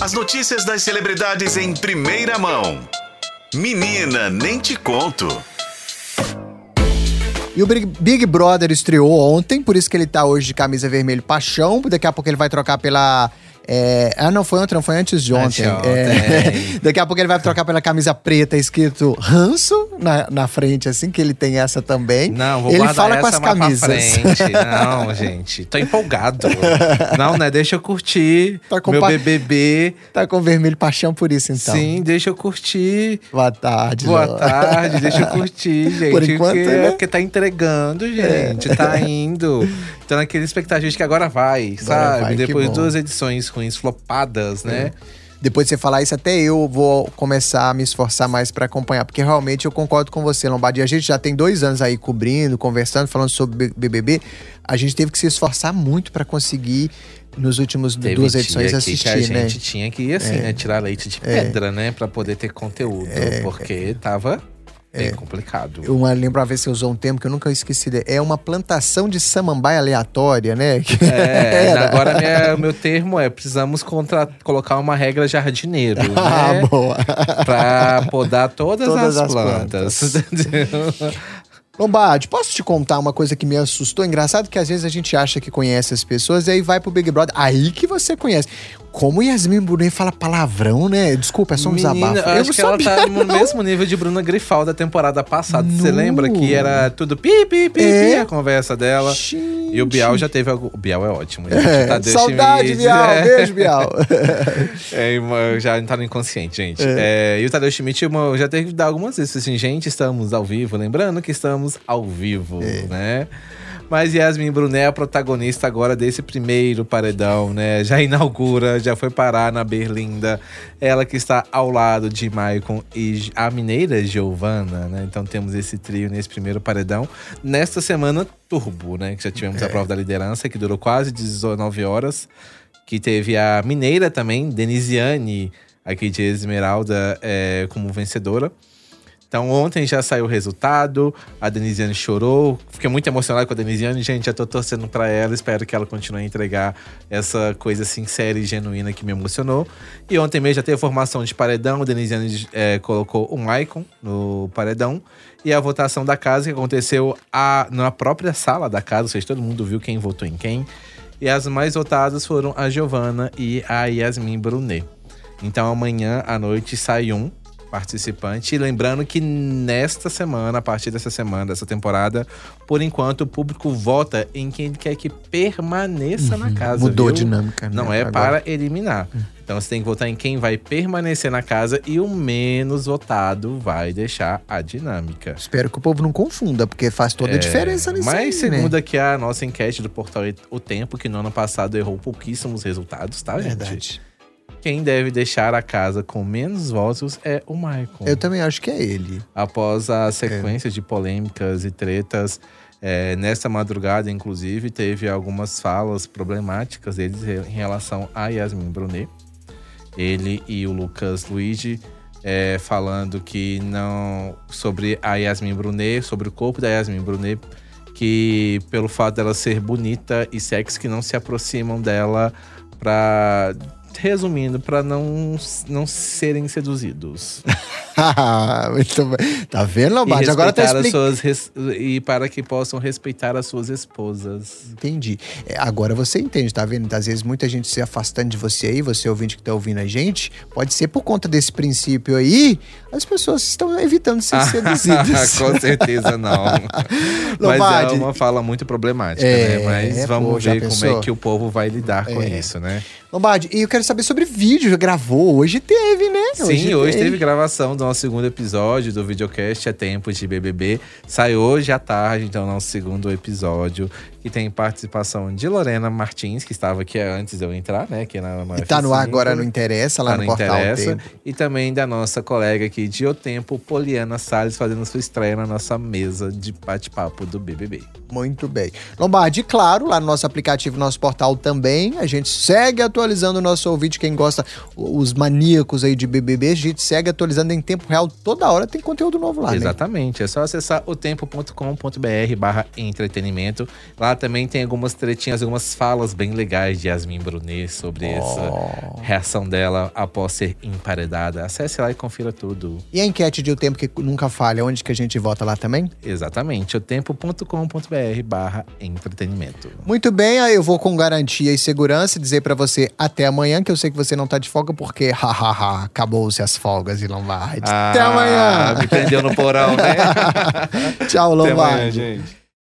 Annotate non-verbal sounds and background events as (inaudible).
As notícias das celebridades em primeira mão. Menina, nem te conto. E o Big, Brother estreou ontem, por isso que ele tá hoje de camisa vermelho paixão. Daqui a pouco ele vai trocar pela é, ah, não, foi ontem, não foi antes de ontem. É, (laughs) daqui a pouco ele vai trocar pela camisa preta escrito ranço na, na frente, assim, que ele tem essa também. Não, vou ele guardar fala essa com as camisas. Não, (laughs) gente, tô empolgado. Não, né? Deixa eu curtir Tá com meu pa- BBB. Tá com vermelho paixão por isso, então. Sim, deixa eu curtir. Boa tarde, Boa Lô. tarde, deixa eu curtir, (laughs) gente. Por enquanto, porque, né? porque tá entregando, gente. Tá indo. Então, naquele expectativa de que agora vai, sabe? vai, Depois de duas edições ruins, flopadas, né? Depois de você falar isso, até eu vou começar a me esforçar mais pra acompanhar, porque realmente eu concordo com você, Lombardi. A gente já tem dois anos aí cobrindo, conversando, falando sobre BBB. A gente teve que se esforçar muito pra conseguir, nos últimos Teve duas edições, assistir, a né? gente tinha que, assim, né? Tirar leite de pedra, né? Pra poder ter conteúdo. porque tava bem complicado. Eu lembro uma vez que você usou um termo que eu nunca esqueci. É uma plantação de samambaia aleatória, né? (laughs) É, agora minha- o meu termo é: precisamos contra- colocar uma regra jardineiro, (laughs) né? Ah, boa. Pra podar todas, Todas as, as plantas. (laughs) Lombardi, posso te contar uma coisa que me assustou? Engraçado que às vezes a gente acha que conhece as pessoas e aí vai pro Big Brother, aí que você conhece. Como Yasmin Brunet fala palavrão, né? Desculpa, é só um Menina, desabafo. eu acho que ela tá no não. mesmo nível de Bruna Grifal da temporada passada. Você lembra que era tudo pi, pi, pi, É. pi, a conversa dela. Gente. E o Bial já teve algo. O Bial é ótimo, gente. É, Tadeu saudade, Bial. (laughs) é. Beijo, Bial. É, já tá no inconsciente, gente. É, e o Tadeu Schmidt já teve que dar algumas vezes assim, gente, estamos ao vivo. Lembrando que estamos ao vivo, né? Mas Yasmin Brunet é a protagonista agora desse primeiro paredão, né? Já inaugura, já foi parar na Berlinda. Ela que está ao lado de Maicon e a mineira Giovana, né? Então temos esse trio nesse primeiro paredão. Nesta semana, turbo, né? Que já tivemos a prova da liderança, que durou quase 19 horas que teve a mineira também, Denisiane, aqui de Esmeralda, é, como vencedora. Então ontem já saiu o resultado, a Denisiane chorou, fiquei muito emocionado com a Denisiane, gente, já tô torcendo pra ela, espero que ela continue a entregar essa coisa sincera e genuína que me emocionou. E ontem mesmo já teve a formação de paredão, a Denisiane é, colocou o Maicon no paredão, e a votação da casa que aconteceu a, na própria sala da casa, ou seja, todo mundo viu quem votou em quem. E as mais votadas foram a Giovana e a Yasmin Brunet. Então amanhã à noite sai um participante. E lembrando que nesta semana, a partir dessa semana, dessa temporada, por enquanto o público vota em quem quer que permaneça na casa. Uhum. Mudou a viu? dinâmica, né, Não é agora. para eliminar. Então você tem que votar em quem vai permanecer na casa e o menos votado vai deixar a dinâmica. Espero que o povo não confunda, porque faz toda a diferença nisso Mas aí, segundo né? aqui a nossa enquete do portal O Tempo, que no ano passado errou pouquíssimos resultados, tá, gente? Quem deve deixar a casa com menos votos é o Michael. Eu também acho que é ele. Após a sequência de polêmicas e tretas, é, nesta madrugada, inclusive, teve algumas falas problemáticas deles em relação a Yasmin Brunet. Ele e o Lucas Luigi é, falando que não. sobre a Yasmin Brunet, sobre o corpo da Yasmin Brunet, que pelo fato dela ser bonita e sexy, que não se aproximam dela pra. Resumindo, pra não, não serem seduzidos. (laughs) Muito bem. Tá vendo, Lombardi? Agora tá explicando. res- e para que possam respeitar as suas esposas. Entendi. É, agora você entende, tá vendo? Às vezes muita gente se afastando de você aí, você ouvinte que tá ouvindo a gente, pode ser por conta desse princípio aí, as pessoas estão evitando ser (laughs) seduzidas. Com certeza não. (laughs) Mas é Lombardi. uma fala muito problemática, É, né? Mas vamos pô, ver como é que o povo vai lidar com É. isso, né? Lombardi, e eu quero saber sobre vídeo. Já gravou? Hoje teve, né? Sim, hoje teve gravação do nosso segundo episódio do videocast É Tempo de BBB. Sai hoje à tarde, então, nosso segundo episódio. Que tem participação de Lorena Martins, que estava aqui antes de eu entrar, né? Aqui na, na E tá no ar F5. agora, não interessa, lá Tá no no portal Interessa. E também da nossa colega aqui de O Tempo, Poliana Salles, fazendo sua estreia na nossa mesa de bate-papo do BBB. Muito bem. Lombardi, claro, lá no nosso aplicativo, nosso portal também, a gente segue atualizando o nosso ouvinte, quem gosta, os maníacos aí de BBB, a gente segue atualizando em tempo real. Toda hora tem conteúdo novo lá, Exatamente. Né? É só acessar otempo.com.br barra entretenimento. Lá também tem algumas tretinhas, algumas falas bem legais de Yasmin Brunet sobre oh. essa reação dela após ser emparedada. Acesse lá e confira tudo. E a enquete de O Tempo que Nunca Falha, onde que a gente vota lá também? Exatamente, otempo.com.br barra entretenimento. Muito bem, aí eu vou com garantia e segurança dizer para você até amanhã, que eu sei que você não tá de folga, porque (laughs) hahaha, acabou-se as folgas de Lombardi. Ah, até amanhã! Me prendeu no porão, né? (laughs) Tchau, Lombardi. Até amanhã, gente.